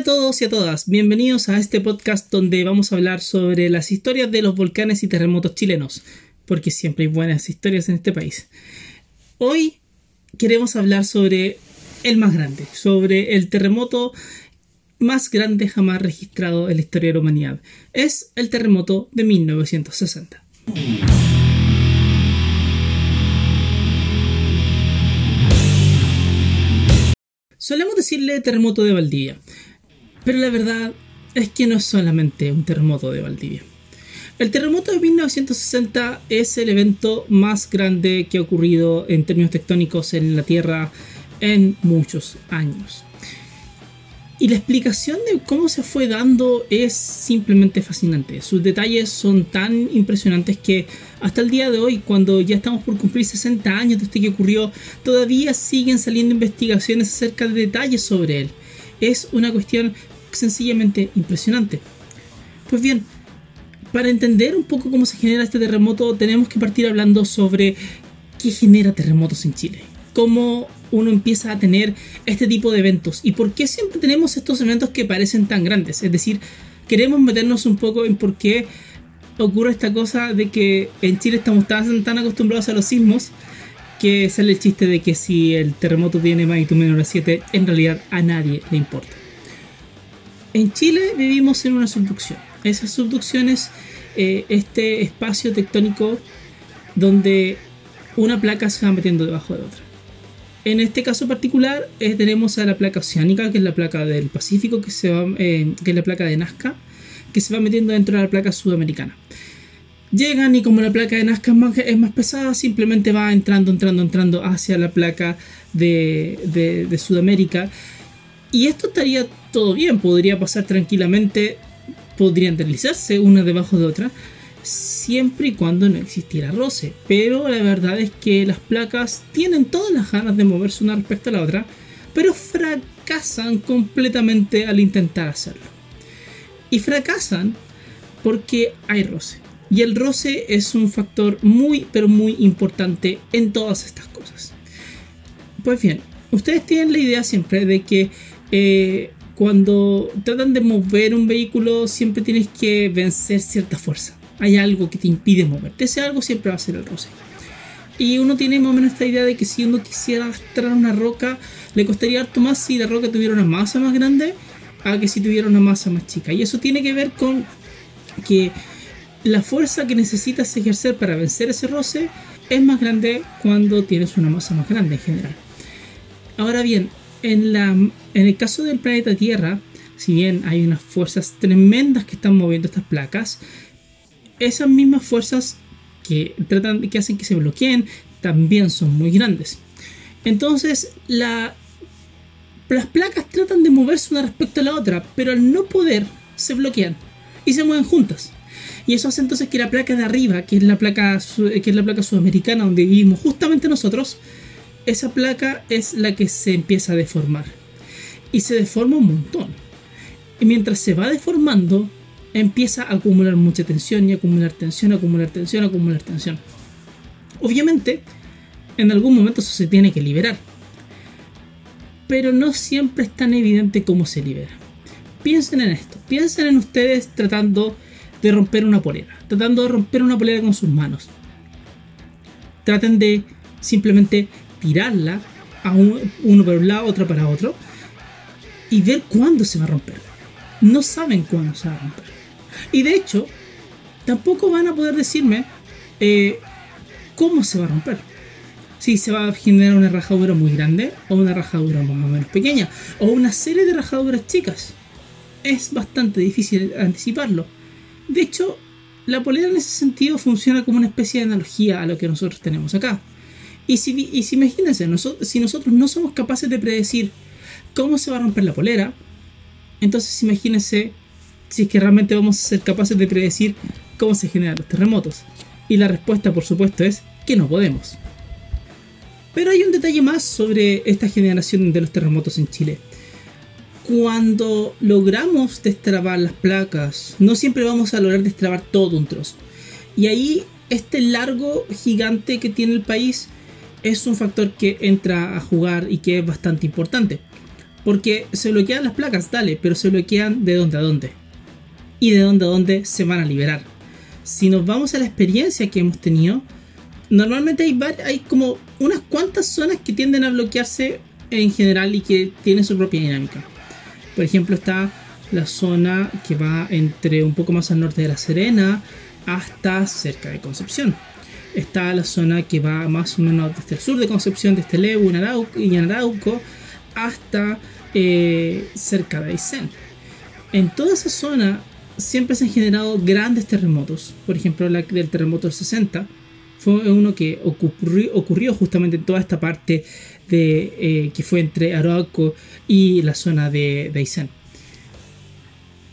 Hola a todos y a todas, bienvenidos a este podcast donde vamos a hablar sobre las historias de los volcanes y terremotos chilenos, porque siempre hay buenas historias en este país. Hoy queremos hablar sobre el más grande, sobre el terremoto más grande jamás registrado en la historia de la humanidad. Es el terremoto de 1960. Solemos decirle terremoto de Valdivia, pero la verdad es que no es solamente un terremoto de Valdivia. El terremoto de 1960 es el evento más grande que ha ocurrido en términos tectónicos en la Tierra en muchos años. Y la explicación de cómo se fue dando es simplemente fascinante. Sus detalles son tan impresionantes que hasta el día de hoy, cuando ya estamos por cumplir 60 años de este que ocurrió, todavía siguen saliendo investigaciones acerca de detalles sobre él. Es una cuestión sencillamente impresionante. Pues bien, para entender un poco cómo se genera este terremoto, tenemos que partir hablando sobre qué genera terremotos en Chile. Cómo uno empieza a tener este tipo de eventos y por qué siempre tenemos estos eventos que parecen tan grandes. Es decir, queremos meternos un poco en por qué ocurre esta cosa de que en Chile estamos tan, acostumbrados a los sismos que sale el chiste de que si el terremoto tiene magnitud menor a 7, en realidad a nadie le importa. En Chile vivimos en una subducción. Esas subducciones, eh, este espacio tectónico donde una placa se va metiendo debajo de otra. En este caso particular eh, tenemos a la placa oceánica, que es la placa del Pacífico, que, se va, eh, que es la placa de Nazca, que se va metiendo dentro de la placa sudamericana. Llegan y como la placa de Nazca es más, pesada, simplemente va entrando, entrando, entrando hacia la placa de, de Sudamérica. Y esto estaría todo bien, podría pasar tranquilamente, podrían deslizarse una debajo de otra siempre y cuando no existiera roce. Pero la verdad es que las placas tienen todas las ganas de moverse una respecto a la otra, pero fracasan completamente al intentar hacerlo. Y fracasan porque hay roce. Y el roce es un factor muy, pero muy importante en todas estas cosas. Pues bien, ustedes tienen la idea siempre de que eh, cuando tratan de mover un vehículo siempre tienes que vencer cierta fuerza hay algo que te impide moverte. Ese algo siempre va a ser el roce. Y uno tiene más o menos esta idea de que si uno quisiera arrastrar una roca, le costaría harto más si la roca tuviera una masa más grande a que si tuviera una masa más chica. Y eso tiene que ver con que la fuerza que necesitas ejercer para vencer ese roce es más grande cuando tienes una masa más grande en general. Ahora bien, en, la, el caso del planeta Tierra, si bien hay unas fuerzas tremendas que están moviendo estas placas, esas mismas fuerzas que, tratan, que hacen que se bloqueen también son muy grandes. Entonces, la, las placas tratan de moverse una respecto a la otra, pero al no poder, se bloquean y se mueven juntas. Y eso hace entonces que la placa de arriba, que es la placa, que es la placa sudamericana donde vivimos justamente nosotros, esa placa es la que se empieza a deformar. Y se deforma un montón. Y mientras se va deformando, empieza a acumular mucha tensión y acumular tensión, acumular tensión, acumular tensión. Obviamente, en algún momento eso se tiene que liberar. Pero no siempre es tan evidente cómo se libera. Piensen en esto. Piensen en ustedes tratando de romper una polera. Tratando de romper una polera con sus manos. Traten de simplemente tirarla a uno para un lado, otro para otro. Y ver cuándo se va a romper. No saben cuándo se va a romper. Y de hecho, tampoco van a poder decirme eh, cómo se va a romper. Si se va a generar una rajadura muy grande o una rajadura más o menos pequeña o una serie de rajaduras chicas. Es bastante difícil anticiparlo. De hecho, la polera en ese sentido funciona como una especie de analogía a lo que nosotros tenemos acá. Y si, y si imagínense, nosotros, si nosotros no somos capaces de predecir cómo se va a romper la polera, entonces imagínense si es que realmente vamos a ser capaces de predecir cómo se generan los terremotos. Y la respuesta, por supuesto, es que no podemos. Pero hay un detalle más sobre esta generación de los terremotos en Chile. Cuando logramos destrabar las placas, no siempre vamos a lograr destrabar todo un trozo. Y ahí este largo gigante que tiene el país es un factor que entra a jugar y que es bastante importante. Porque se bloquean las placas, dale, pero se bloquean de dónde a dónde. Y de dónde a dónde se van a liberar. Si nos vamos a la experiencia que hemos tenido, normalmente hay, hay como unas cuantas zonas que tienden a bloquearse en general y que tienen su propia dinámica. Por ejemplo, está la zona que va entre un poco más al norte de La Serena hasta cerca de Concepción. Está la zona que va más o menos desde el sur de Concepción, desde Lebu y Arauco, hasta eh, cerca de Aysén. En toda esa zona siempre se han generado grandes terremotos. Por ejemplo, el del terremoto del 60 fue uno que ocurrió, justamente en toda esta parte de, eh, que fue entre Arauco y la zona de, de.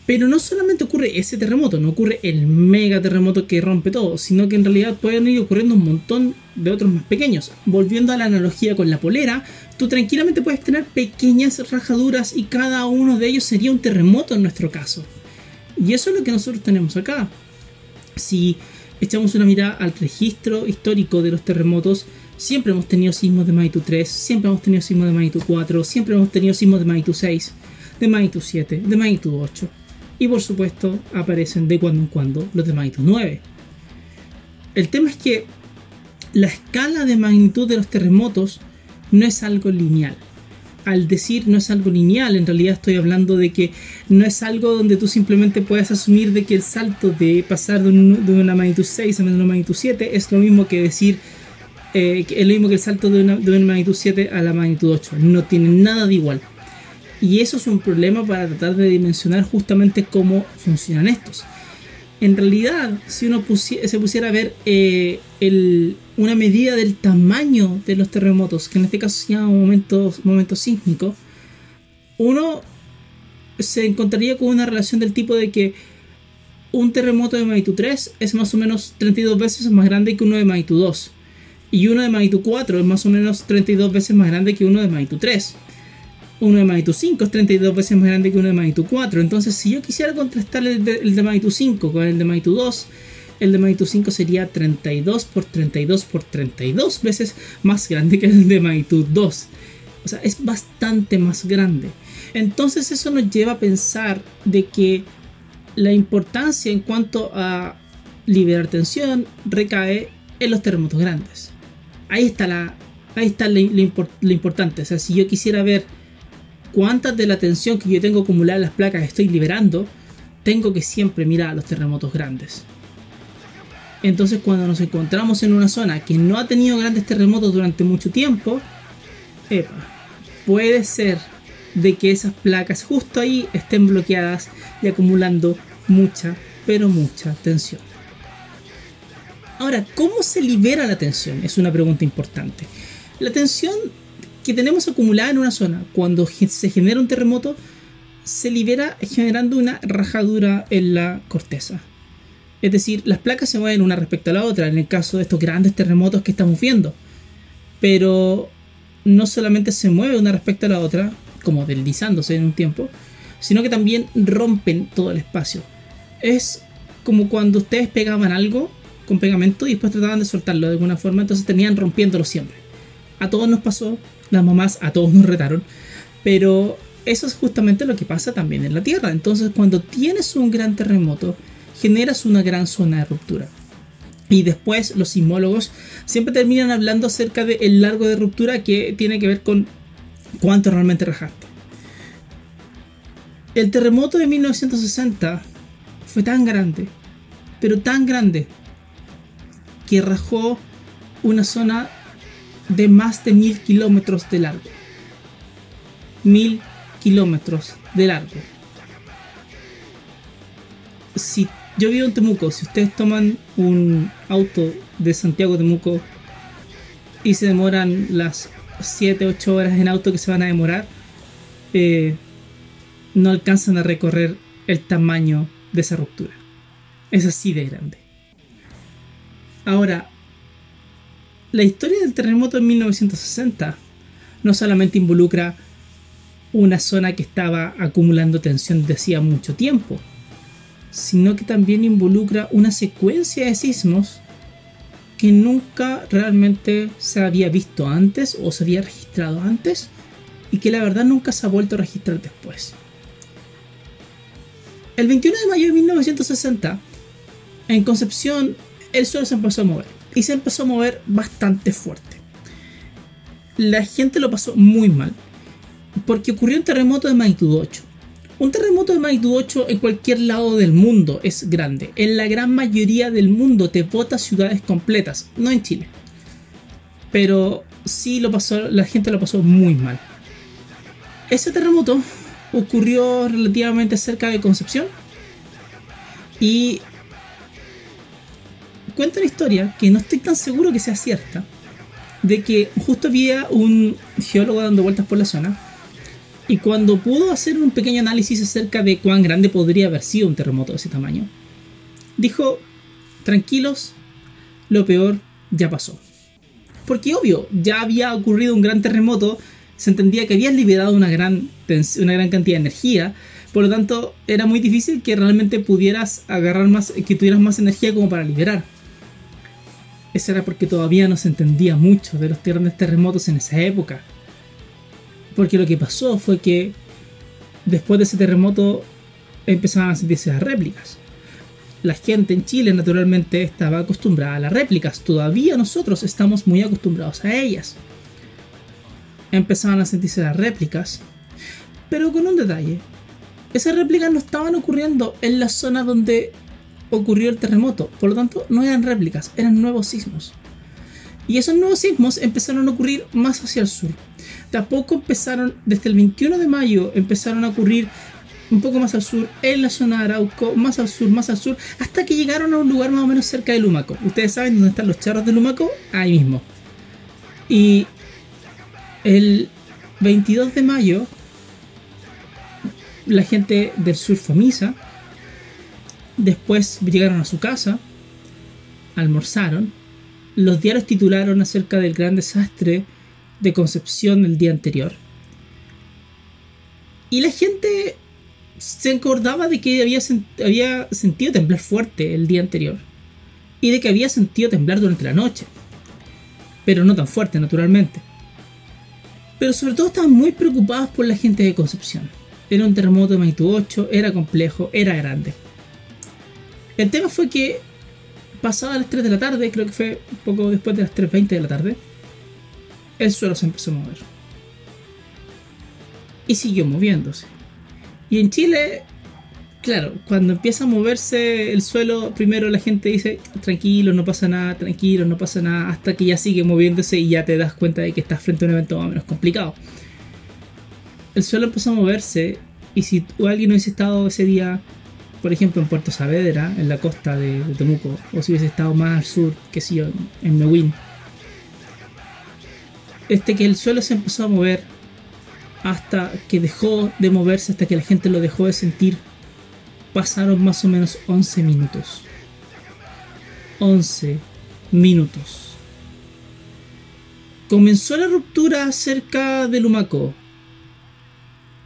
Pero no solamente ocurre ese terremoto, no ocurre el mega terremoto que rompe todo, sino que en realidad pueden ir ocurriendo un montón de otros más pequeños. Volviendo a la analogía con la polera, tú tranquilamente puedes tener pequeñas rajaduras y cada uno de ellos sería un terremoto en nuestro caso. Y eso es lo que nosotros tenemos acá. Si echamos una mirada al registro histórico de los terremotos, siempre hemos tenido sismos de magnitud 3, siempre hemos tenido sismos de magnitud 4, siempre hemos tenido sismos de magnitud 6, de magnitud 7, de magnitud 8 y por supuesto aparecen de cuando en cuando los de magnitud 9. El tema es que la escala de magnitud de los terremotos no es algo lineal. Al decir no es algo lineal, en realidad estoy hablando de que no es algo donde tú simplemente puedes asumir de que el salto de pasar de, una magnitud 6 a una magnitud 7 es lo mismo que decir eh, es lo mismo que el salto de una, de una magnitud 7 a la magnitud 8. No tiene nada de igual. Y eso es un problema para tratar de dimensionar justamente cómo funcionan estos. En realidad, si uno se pusiera a ver eh, una medida del tamaño de los terremotos, que en este caso se llama momento, sísmico, uno se encontraría con una relación del tipo de que un terremoto de magnitud 3 es más o menos 32 veces más grande que uno de magnitud 2. Y uno de magnitud 4 es más o menos 32 veces más grande que uno de magnitud 3 uno de magnitud 5 es 32 veces más grande que uno de magnitud 4. Entonces, si yo quisiera contrastar el de, el de magnitud 5 con el de magnitud 2, el de magnitud 5 sería 32 por 32 por 32 veces más grande que el de magnitud 2. O sea, es bastante más grande. Entonces eso nos lleva a pensar de que la importancia en cuanto a liberar tensión recae en los terremotos grandes. Ahí está la, ahí está lo importante. O sea, si yo quisiera ver cuántas de la tensión que yo tengo acumulada en las placas estoy liberando, tengo que siempre mirar a los terremotos grandes. Entonces cuando nos encontramos en una zona que no ha tenido grandes terremotos durante mucho tiempo, puede ser de que esas placas justo ahí estén bloqueadas y acumulando mucha, pero mucha tensión. Ahora, ¿cómo se libera la tensión? Es una pregunta importante. La tensión que tenemos acumulada en una zona, cuando se genera un terremoto, se libera generando una rajadura en la corteza. Es decir, las placas se mueven una respecto a la otra en el caso de estos grandes terremotos que estamos viendo. Pero no solamente se mueve una respecto a la otra, como deslizándose en un tiempo, sino que también rompen todo el espacio. Es como cuando ustedes pegaban algo con pegamento y después trataban de soltarlo de alguna forma, entonces tenían rompiéndolo siempre. A todos nos pasó, las mamás a todos nos retaron, pero eso es justamente lo que pasa también en la Tierra. Entonces, cuando tienes un gran terremoto, generas una gran zona de ruptura. Y después los sismólogos siempre terminan hablando acerca del largo de ruptura que tiene que ver con cuánto realmente rajaste. El terremoto de 1960 fue tan grande, pero tan grande, que rajó una zona de más de mil kilómetros de largo. Mil kilómetros de largo. Si yo vivo en Temuco, si ustedes toman un auto de Santiago Temuco y se demoran las 7, 8 horas en auto que se van a demorar, eh, no alcanzan a recorrer el tamaño de esa ruptura. Es así de grande. Ahora, la historia del terremoto en 1960 no solamente involucra una zona que estaba acumulando tensión desde hacía mucho tiempo, sino que también involucra una secuencia de sismos que nunca realmente se había visto antes o se había registrado antes y que la verdad nunca se ha vuelto a registrar después. El 21 de mayo de 1960, en Concepción, el suelo se empezó a mover y se empezó a mover bastante fuerte. La gente lo pasó muy mal porque ocurrió un terremoto de magnitud 8. Un terremoto de magnitud 8 en cualquier lado del mundo es grande. En la gran mayoría del mundo te bota ciudades completas, no en Chile. Pero sí lo pasó, la gente lo pasó muy mal. Ese terremoto ocurrió relativamente cerca de Concepción y cuenta una historia que no estoy tan seguro que sea cierta de que justo había un geólogo dando vueltas por la zona y cuando pudo hacer un pequeño análisis acerca de cuán grande podría haber sido un terremoto de ese tamaño, dijo, tranquilos, lo peor ya pasó. Porque obvio, ya había ocurrido un gran terremoto, se entendía que había liberado una gran, una gran cantidad de energía, por lo tanto era muy difícil que realmente pudieras agarrar más, que tuvieras más energía como para liberar. Eso era porque todavía no se entendía mucho de los grandes terremotos en esa época. Porque lo que pasó fue que después de ese terremoto empezaban a sentirse las réplicas. La gente en Chile naturalmente estaba acostumbrada a las réplicas. Todavía nosotros estamos muy acostumbrados a ellas. Empezaban a sentirse las réplicas. Pero con un detalle. Esas réplicas no estaban ocurriendo en la zona donde ocurrió el terremoto. Por lo tanto, no eran réplicas, eran nuevos sismos. Y esos nuevos sismos empezaron a ocurrir más hacia el sur. De a poco empezaron, desde el 21 de mayo, empezaron a ocurrir un poco más al sur, en la zona de Arauco, más al sur, más al sur, hasta que llegaron a un lugar más o menos cerca de Lumaco. Ustedes saben dónde están los charros de Lumaco, ahí mismo. Y el 22 de mayo, la gente del sur fue a misa. Después llegaron a su casa, almorzaron. Los diarios titularon acerca del gran desastre de Concepción el día anterior. Y la gente se acordaba de que había, había sentido temblar fuerte el día anterior. Y de que había sentido temblar durante la noche. Pero no tan fuerte, naturalmente. Pero sobre todo estaban muy preocupados por la gente de Concepción. Era un terremoto de magnitud 8, era complejo, era grande. El tema fue que pasada las 3 de la tarde, creo que fue un poco después de las 3.20 de la tarde, el suelo se empezó a mover. Y siguió moviéndose. Y en Chile, claro, cuando empieza a moverse el suelo, primero la gente dice, tranquilo, no pasa nada, tranquilo, no pasa nada, hasta que ya sigue moviéndose y ya te das cuenta de que estás frente a un evento más o menos complicado. El suelo empezó a moverse y si alguien hubiese estado ese día, por ejemplo, en Puerto Saavedra, en la costa de, Temuco, o si hubiese estado más al sur, que si yo, en Mewin, este que el suelo se empezó a mover hasta que dejó de moverse, hasta que la gente lo dejó de sentir, pasaron más o menos 11 minutos. 11 minutos. Comenzó la ruptura cerca de Lumaco.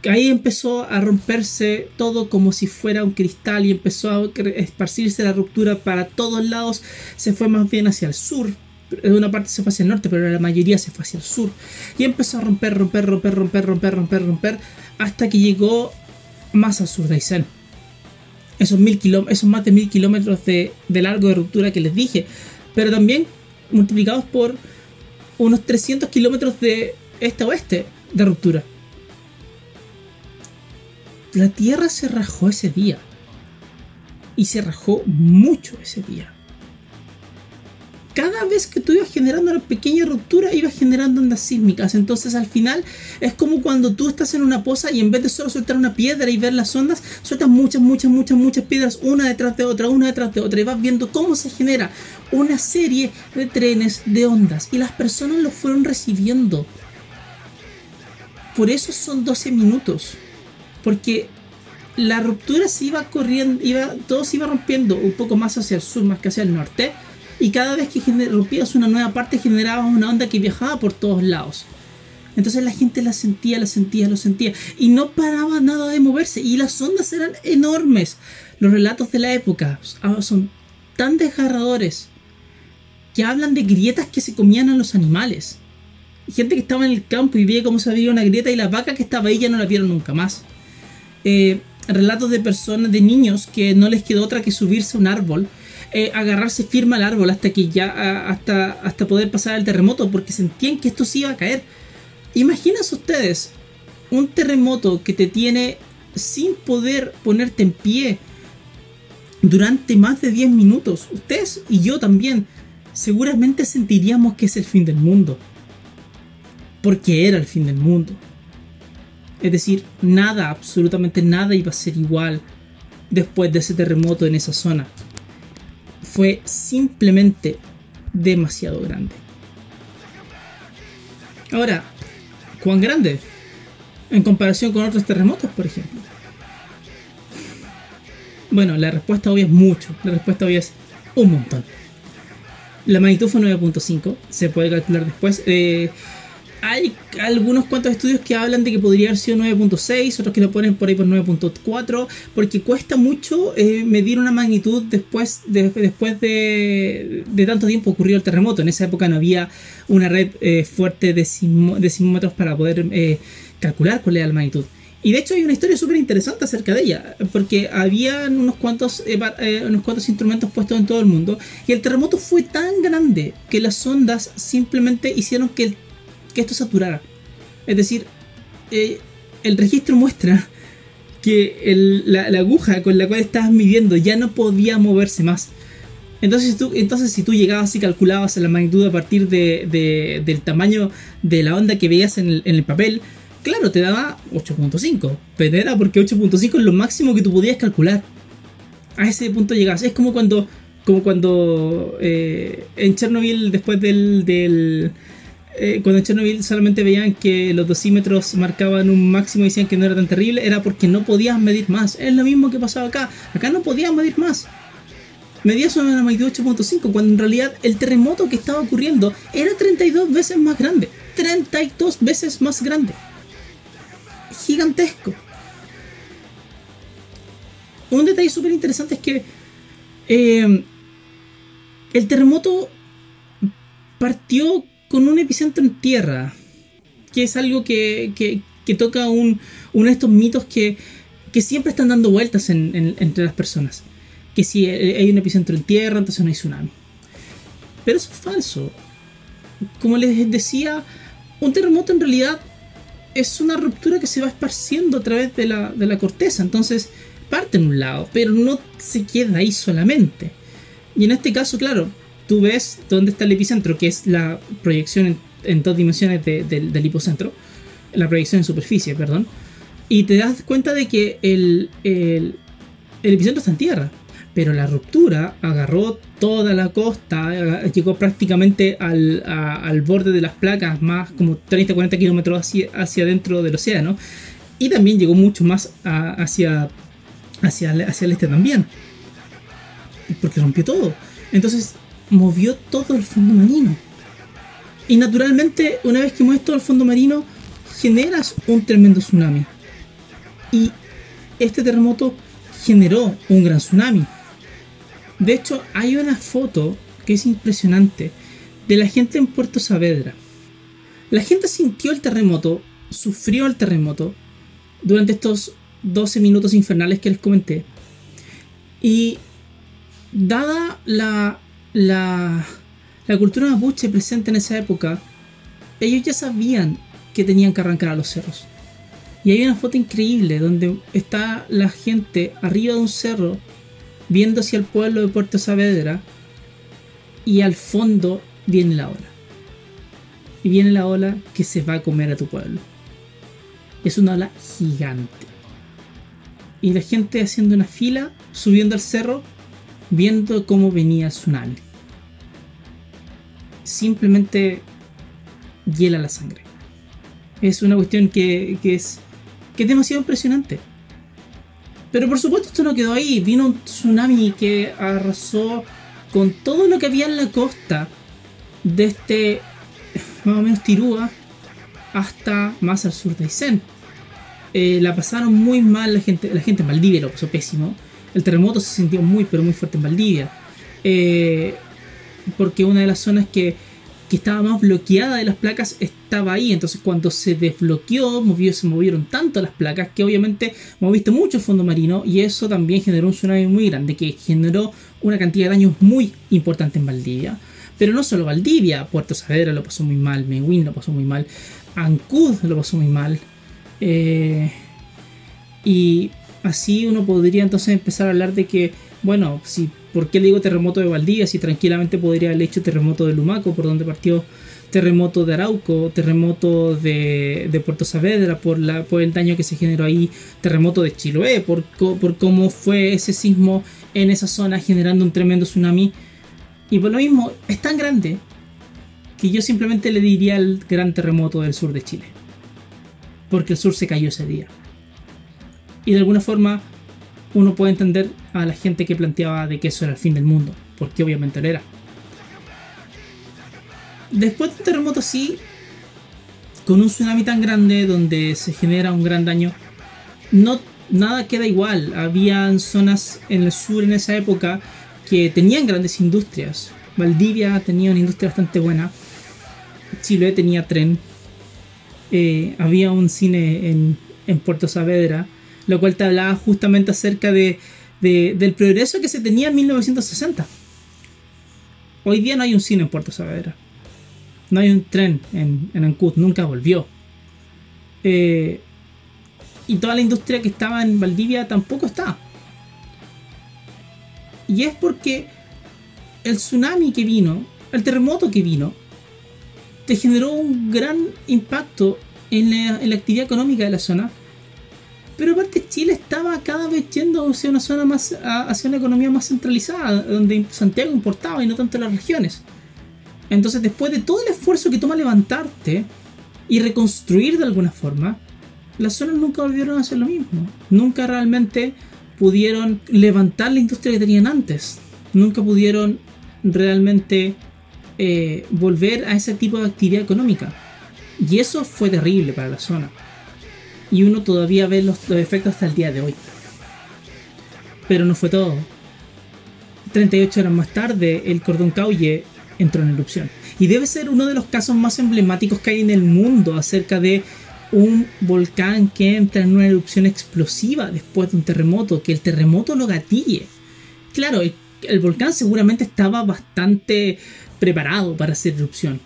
Ahí empezó a romperse todo como si fuera un cristal y empezó a esparcirse la ruptura para todos lados. Se fue más bien hacia el sur, una parte se fue hacia el norte, pero la mayoría se fue hacia el sur. Y empezó a romper, romper, romper, romper, romper, romper, romper, hasta que llegó más al sur de Aysén. Esos, mil esos más de mil kilómetros de, de largo de ruptura que les dije, pero también multiplicados por unos 300 kilómetros de este a oeste de ruptura. La Tierra se rajó ese día. Y se rajó mucho ese día cada vez que tú ibas generando una pequeña ruptura, ibas generando ondas sísmicas. Entonces al final es como cuando tú estás en una poza y en vez de solo soltar una piedra y ver las ondas, sueltas muchas, muchas, muchas, muchas piedras, una detrás de otra, una detrás de otra, y vas viendo cómo se genera una serie de trenes de ondas. Y las personas lo fueron recibiendo. Por eso son 12 minutos. Porque la ruptura se iba corriendo, iba, todo se iba rompiendo un poco más hacia el sur, más que hacia el norte y cada vez que rompías una nueva parte generabas una onda que viajaba por todos lados. Entonces la gente la sentía, la sentía, lo sentía y no paraba nada de moverse y las ondas eran enormes. Los relatos de la época son tan desgarradores que hablan de grietas que se comían a los animales. gente que estaba en el campo y veía cómo se abría una grieta y la vaca que estaba ahí ya no la vieron nunca más. Eh, relatos de personas, de niños que no les quedó otra que subirse a un árbol, eh, agarrarse firme al árbol hasta que ya hasta, hasta poder pasar el terremoto porque sentían que esto se iba a caer. Imagínense ustedes un terremoto que te tiene sin poder ponerte en pie durante más de 10 minutos. Ustedes y yo también seguramente sentiríamos que es el fin del mundo. Porque era el fin del mundo. Es decir, nada, absolutamente nada iba a ser igual después de ese terremoto en esa zona. Fue simplemente demasiado grande. Ahora, ¿cuán grande? En comparación con otros terremotos, por ejemplo. Bueno, la respuesta obvia es mucho. La respuesta obvia es un montón. La magnitud fue 9.5. Se puede calcular después. Eh, hay algunos cuantos estudios que hablan de que podría haber sido 9.6, otros que lo ponen por ahí por 9.4, porque cuesta mucho eh, medir una magnitud después, de, después de, tanto tiempo ocurrió el terremoto. En esa época no había una red eh, fuerte de, simómetros para poder eh, calcular cuál era la magnitud. Y de hecho hay una historia súper interesante acerca de ella, porque había unos cuantos, unos cuantos instrumentos puestos en todo el mundo, y el terremoto fue tan grande que las ondas simplemente hicieron que el que esto saturara. Es decir, eh, el registro muestra que la, aguja con la cual estabas midiendo ya no podía moverse más. Entonces, tú, entonces si tú llegabas y calculabas la magnitud a partir de, del tamaño de la onda que veías en el, papel, claro, te daba 8.5. Pero era porque 8.5 es lo máximo que tú podías calcular. A ese punto llegabas. Es como cuando, como cuando eh, en Chernobyl, después del, eh, cuando en Chernobyl solamente veían que los dosímetros marcaban un máximo y decían que no era tan terrible, era porque no podías medir más. Es lo mismo que pasaba acá. Acá no podías medir más. Medías una magnitud 8.5, cuando en realidad el terremoto que estaba ocurriendo era 32 veces más grande. 32 veces más grande. Gigantesco. Un detalle súper interesante es que eh, el terremoto partió con un epicentro en tierra, que es algo que, toca un, uno de estos mitos que, siempre están dando vueltas entre las personas. Que si hay un epicentro en tierra, entonces no hay tsunami. Pero eso es falso. Como les decía, un terremoto en realidad es una ruptura que se va esparciendo a través de la, de la corteza. Entonces parte en un lado, pero no se queda ahí solamente. Y en este caso, claro, tú ves dónde está el epicentro, que es la proyección en, dos dimensiones del hipocentro, la proyección en superficie, perdón, y te das cuenta de que el, epicentro está en tierra, pero la ruptura agarró toda la costa, llegó prácticamente al, borde de las placas, más como 30-40 kilómetros hacia, hacia dentro del océano, y también llegó mucho más hacia, hacia, hacia el este también, porque rompió todo. Entonces, movió todo el fondo marino. Y naturalmente, una vez que mueves todo el fondo marino, generas un tremendo tsunami. Y este terremoto generó un gran tsunami. De hecho, hay una foto que es impresionante de la gente en Puerto Saavedra. La gente sintió el terremoto, sufrió el terremoto durante estos 12 minutos infernales que les comenté. Y dada la la, cultura mapuche presente en esa época, ellos ya sabían que tenían que arrancar a los cerros. Y hay una foto increíble donde está la gente arriba de un cerro viendo hacia el pueblo de Puerto Saavedra y al fondo viene la ola. Y viene la ola que se va a comer a tu pueblo. Es una ola gigante. Y la gente haciendo una fila, subiendo al cerro, viendo cómo venía el tsunami. Simplemente hiela la sangre. Es una cuestión que, es, que es demasiado impresionante. Pero por supuesto esto no quedó ahí. Vino un tsunami que arrasó con todo lo que había en la costa de este más o menos Tirúa hasta más al sur de Aysén. Eh, la pasaron muy mal la gente, la gente en lo pasó pésimo. El terremoto se sintió muy, pero muy fuerte en Valdivia. Eh, porque una de las zonas que, que estaba más bloqueada de las placas estaba ahí. Entonces cuando se desbloqueó, movió, se movieron tanto las placas que obviamente moviste mucho el fondo marino y eso también generó un tsunami muy grande que generó una cantidad de daños muy importante en Valdivia. Pero no solo Valdivia, Puerto Saavedra lo pasó muy mal, Mehuín lo pasó muy mal, Ancud lo pasó muy mal. Eh, y así uno podría entonces empezar a hablar de que, bueno, si ¿Por qué le digo terremoto de Valdivia si tranquilamente podría haber hecho terremoto de Lumaco, por donde partió terremoto de Arauco, terremoto de, Puerto Saavedra, por, la, por el daño que se generó ahí, terremoto de Chiloé, por, por cómo fue ese sismo en esa zona generando un tremendo tsunami. Y por lo mismo, es tan grande que yo simplemente le diría el gran terremoto del sur de Chile. Porque el sur se cayó ese día. Y de alguna forma uno puede entender a la gente que planteaba de que eso era el fin del mundo, porque obviamente lo era. Después de un terremoto así, con un tsunami tan grande donde se genera un gran daño, no nada queda igual. Habían zonas en el sur en esa época que tenían grandes industrias. Valdivia tenía una industria bastante buena. Chile tenía tren. Eh, había un cine en, en Puerto Saavedra lo cual te hablaba justamente acerca de, del progreso que se tenía en 1960. Hoy día no hay un cine en Puerto Saavedra. No hay un tren en, en Ancud, nunca volvió. Eh, y toda la industria que estaba en Valdivia tampoco está. Y es porque el tsunami que vino, el terremoto que vino, te generó un gran impacto en la, en la actividad económica de la zona pero aparte Chile estaba cada vez yendo hacia una zona más, hacia una economía más centralizada, donde Santiago importaba y no tanto las regiones. Entonces después de todo el esfuerzo que toma levantarte y reconstruir de alguna forma, las zonas nunca volvieron a hacer lo mismo. Nunca realmente pudieron levantar la industria que tenían antes. Nunca pudieron realmente eh, volver a ese tipo de actividad económica. Y eso fue terrible para la zona y uno todavía ve los, efectos hasta el día de hoy. Pero no fue todo. 38 horas más tarde, el cordón Cauye entró en erupción. Y debe ser uno de los casos más emblemáticos que hay en el mundo acerca de un volcán que entra en una erupción explosiva después de un terremoto, que el terremoto lo gatille. Claro, el volcán seguramente estaba bastante preparado para hacer erupción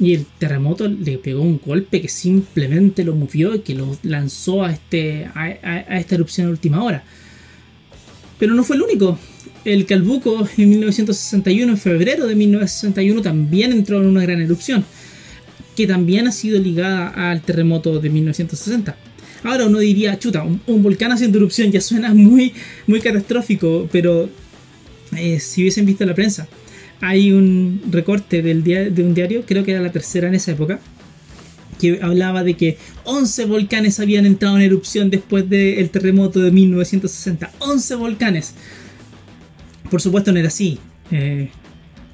y el terremoto le pegó un golpe que simplemente lo movió y que lo lanzó a, este, a, esta erupción a última hora. Pero no fue el único. El Calbuco en 1961, en febrero de 1961, también entró en una gran erupción, que también ha sido ligada al terremoto de 1960. Ahora uno diría, chuta, un, volcán haciendo erupción ya suena muy, muy catastrófico, pero eh, si hubiesen visto la prensa, hay un recorte del de un diario, creo que era la tercera en esa época, que hablaba de que 11 volcanes habían entrado en erupción después del terremoto de 1960. 11 volcanes. Por supuesto no era así. Eh,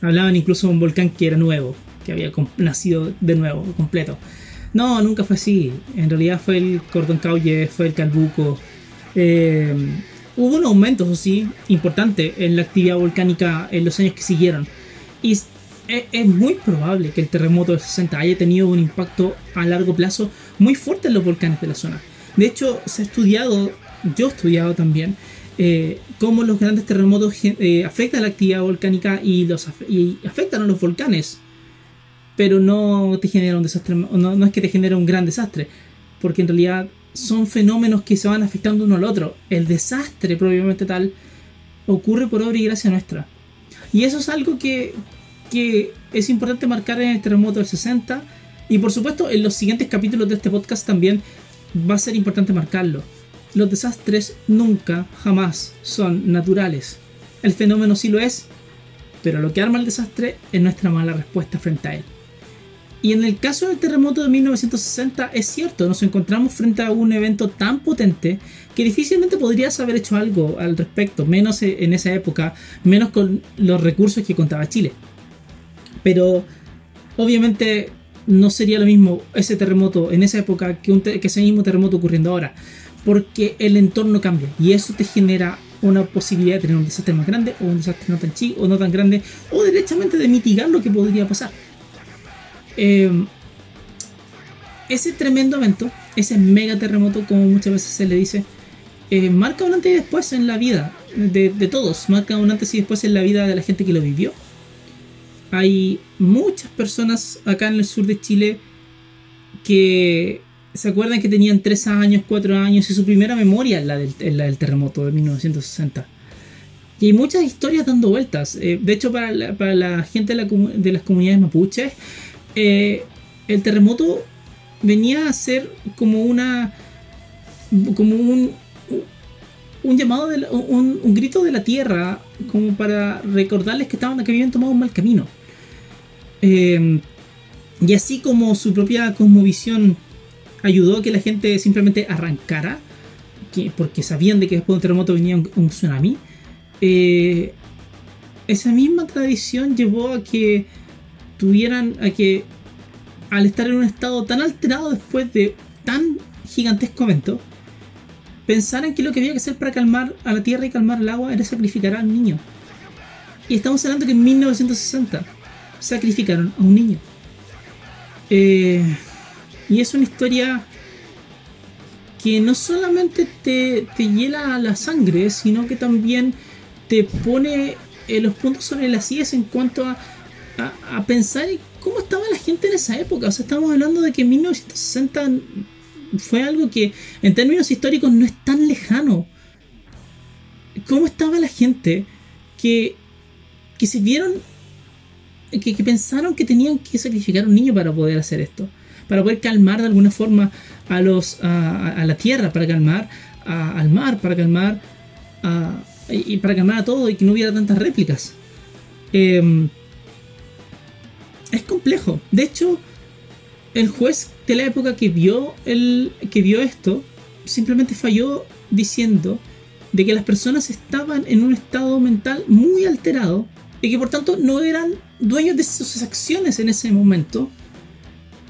hablaban incluso de un volcán que era nuevo, que había nacido de nuevo, completo. No, nunca fue así. En realidad fue el Cordón Cauye, fue el Calbuco. Eh, hubo un aumento, sí, importante en la actividad volcánica en los años que siguieron. Y es, muy probable que el terremoto del 60 haya tenido un impacto a largo plazo muy fuerte en los volcanes de la zona. De hecho, se ha estudiado, yo he estudiado también, eh, cómo los grandes terremotos eh, afectan la actividad volcánica y, los afectan a los volcanes. Pero no te genera un desastre, no, no es que te genere un gran desastre, porque en realidad son fenómenos que se van afectando uno al otro. El desastre, probablemente tal, ocurre por obra y gracia nuestra. Y eso es algo que, que es importante marcar en el terremoto del 60. Y por supuesto, en los siguientes capítulos de este podcast también va a ser importante marcarlo. Los desastres nunca, jamás son naturales. El fenómeno sí lo es, pero lo que arma el desastre es nuestra mala respuesta frente a él. Y en el caso del terremoto de 1960 es cierto, nos encontramos frente a un evento tan potente que difícilmente podrías haber hecho algo al respecto, menos en esa época, menos con los recursos que contaba Chile. Pero obviamente no sería lo mismo ese terremoto en esa época que, que ese mismo terremoto ocurriendo ahora, porque el entorno cambia y eso te genera una posibilidad de tener un desastre más grande o un desastre no tan chico o no tan grande o derechamente de mitigar lo que podría pasar. Eh, ese tremendo evento, ese mega terremoto, como muchas veces se le dice, eh, marca un antes y después en la vida de, todos, marca un antes y después en la vida de la gente que lo vivió. Hay muchas personas acá en el sur de Chile que se acuerdan que tenían 3 años, 4 años y su primera memoria es la del, terremoto de 1960. Y hay muchas historias dando vueltas. Eh, de hecho, para la, gente de, las comunidades mapuches, eh, el terremoto venía a ser como una. como un. un llamado, de la, un, un, grito de la tierra, como para recordarles que, estaban, que habían tomado un mal camino. Eh, y así como su propia cosmovisión ayudó a que la gente simplemente arrancara, que, porque sabían de que después de un terremoto venía un, un tsunami, eh, esa misma tradición llevó a que tuvieran, a que al estar en un estado tan alterado después de tan gigantesco evento, pensaran que lo que había que hacer para calmar a la tierra y calmar el agua era sacrificar al niño. Y estamos hablando que en 1960 sacrificaron a un niño. Eh, y es una historia que no solamente te, te hiela la sangre, sino que también te pone eh, los puntos sobre las sillas en cuanto a, a, a, pensar cómo estaba la gente en esa época. O sea, estamos hablando de que 1960 fue algo que en términos históricos no es tan lejano. ¿Cómo estaba la gente que, que se vieron, que, pensaron que tenían que sacrificar a un niño para poder hacer esto? Para poder calmar de alguna forma a, los, a, la tierra, para calmar al mar, para calmar y para calmar a todo y que no hubiera tantas réplicas. Eh, es complejo. De hecho, el juez de la época que vio, el, que vio esto simplemente falló diciendo de que las personas estaban en un estado mental muy alterado y que por tanto no eran dueños de sus acciones en ese momento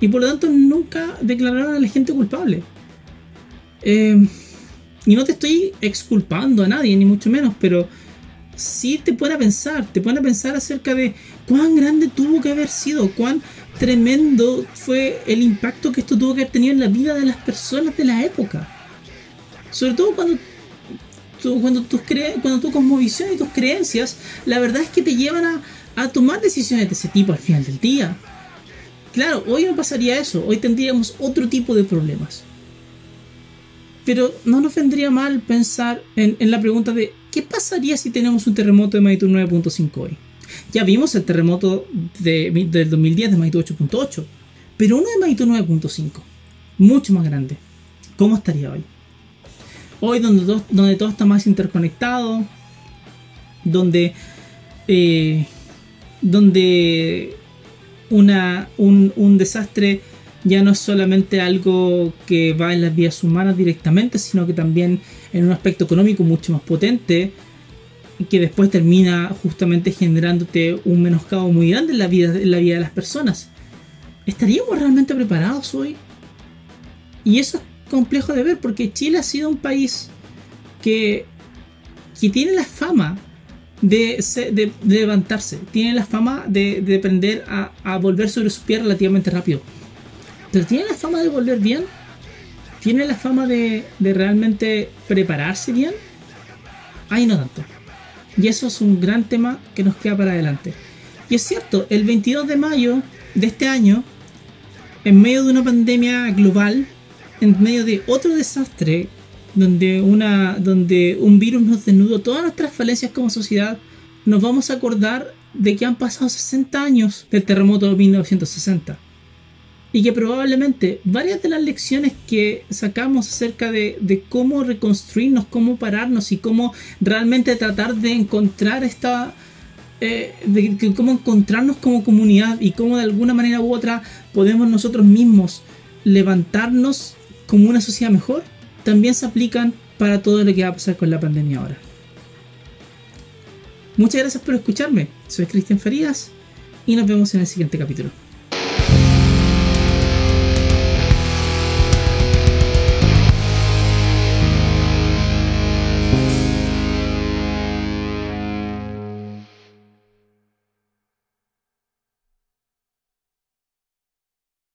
y por lo tanto nunca declararon a la gente culpable. Eh, y no te estoy exculpando a nadie, ni mucho menos, pero sí te pone a pensar, te pone pensar acerca de cuán grande tuvo que haber sido, cuán tremendo fue el impacto que esto tuvo que haber tenido en la vida de las personas de la época. Sobre todo cuando tú, cuando tus cre cuando tu cosmovisión y tus creencias, la verdad es que te llevan a, a tomar decisiones de ese tipo al final del día. Claro, hoy no pasaría eso, hoy tendríamos otro tipo de problemas. Pero no nos vendría mal pensar en, en, la pregunta de ¿qué pasaría si tenemos un terremoto de magnitud 9.5 hoy? Ya vimos el terremoto de, del 2010 de magnitud 8.8, pero uno de magnitud 9.5, mucho más grande. ¿Cómo estaría hoy? Hoy donde todo, donde todo está más interconectado, donde, eh, donde una, un, un desastre ya no es solamente algo que va en las vías humanas directamente, sino que también en un aspecto económico mucho más potente, que después termina justamente generándote un menoscabo muy grande en la vida, en la vida de las personas. ¿Estaríamos realmente preparados hoy? Y eso es complejo de ver porque Chile ha sido un país que, que tiene la fama de, de, de levantarse, tiene la fama de, de aprender a, a volver sobre sus pies relativamente rápido pero tiene la fama de volver bien. Tiene la fama de, de realmente prepararse bien. Ahí no tanto. Y eso es un gran tema que nos queda para adelante. Y es cierto, el 22 de mayo de este año, en medio de una pandemia global, en medio de otro desastre, donde, una, donde un virus nos desnudó todas nuestras falencias como sociedad, nos vamos a acordar de que han pasado 60 años del terremoto de 1960 y que probablemente varias de las lecciones que sacamos acerca de, de, cómo reconstruirnos, cómo pararnos y cómo realmente tratar de encontrar esta... Eh, de, cómo encontrarnos como comunidad y cómo de alguna manera u otra podemos nosotros mismos levantarnos como una sociedad mejor, también se aplican para todo lo que va a pasar con la pandemia ahora. Muchas gracias por escucharme. Soy Cristian Farías y nos vemos en el siguiente capítulo.